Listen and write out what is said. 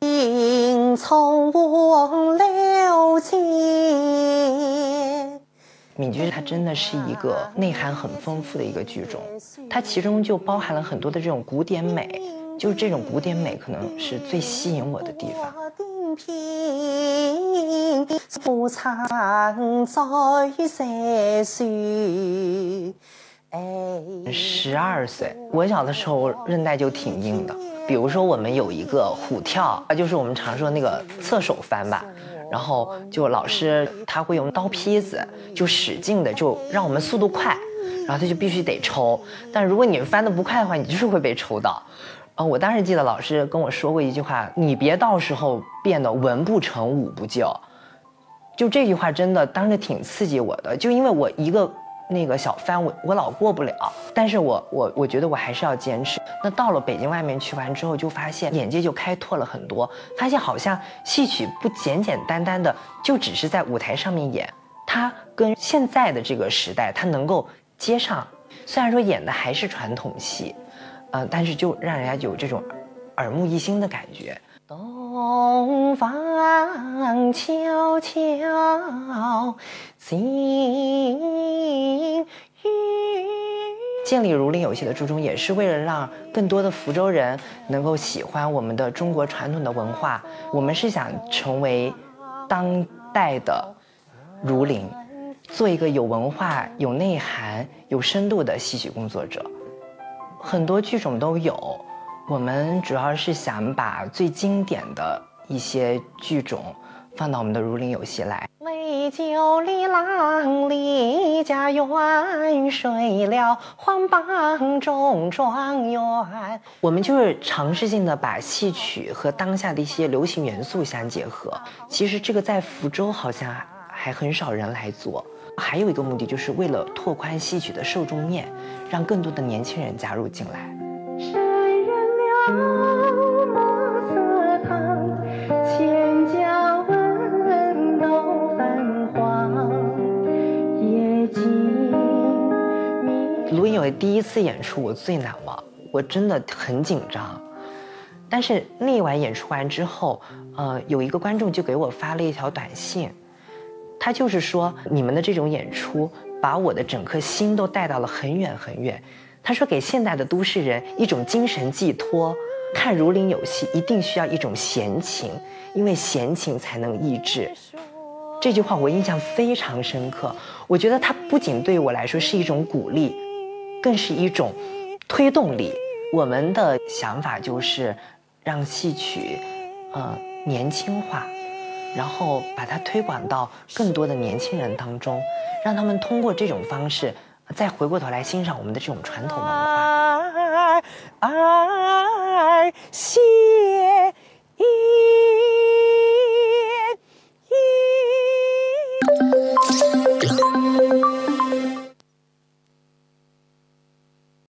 迎从风流间。闽剧它真的是一个内涵很丰富的一个剧种，它其中就包含了很多的这种古典美，就是这种古典美可能是最吸引我的地方。不藏在世书。十二岁，我小的时候韧带就挺硬的。比如说，我们有一个虎跳，就是我们常说那个侧手翻吧。然后就老师他会用刀劈子，就使劲的就让我们速度快，然后他就必须得抽。但如果你翻的不快的话，你就是会被抽到。啊，我当时记得老师跟我说过一句话：“你别到时候变得文不成武不就。”就这句话真的当时挺刺激我的，就因为我一个。那个小翻我我老过不了，但是我我我觉得我还是要坚持。那到了北京外面去完之后，就发现眼界就开拓了很多，发现好像戏曲不简简单单的就只是在舞台上面演，它跟现在的这个时代它能够接上。虽然说演的还是传统戏，嗯，但是就让人家有这种耳目一新的感觉。东方悄悄建立儒林有戏的初衷，也是为了让更多的福州人能够喜欢我们的中国传统的文化。我们是想成为当代的儒林，做一个有文化、有内涵、有深度的戏曲工作者。很多剧种都有。我们主要是想把最经典的一些剧种放到我们的儒林有戏来。美酒里郎离家园，睡了黄榜中状元。我们就是尝试性的把戏曲和当下的一些流行元素相结合。其实这个在福州好像还很少人来做。还有一个目的，就是为了拓宽戏曲的受众面，让更多的年轻人加入进来。卢影伟第一次演出我最难忘，我真的很紧张。但是那一晚演出完之后，呃，有一个观众就给我发了一条短信，他就是说你们的这种演出把我的整颗心都带到了很远很远。他说：“给现代的都市人一种精神寄托，看《儒林有戏》一定需要一种闲情，因为闲情才能抑制。”这句话我印象非常深刻。我觉得它不仅对我来说是一种鼓励，更是一种推动力。我们的想法就是让戏曲，呃，年轻化，然后把它推广到更多的年轻人当中，让他们通过这种方式。再回过头来欣赏我们的这种传统文化。爱，心。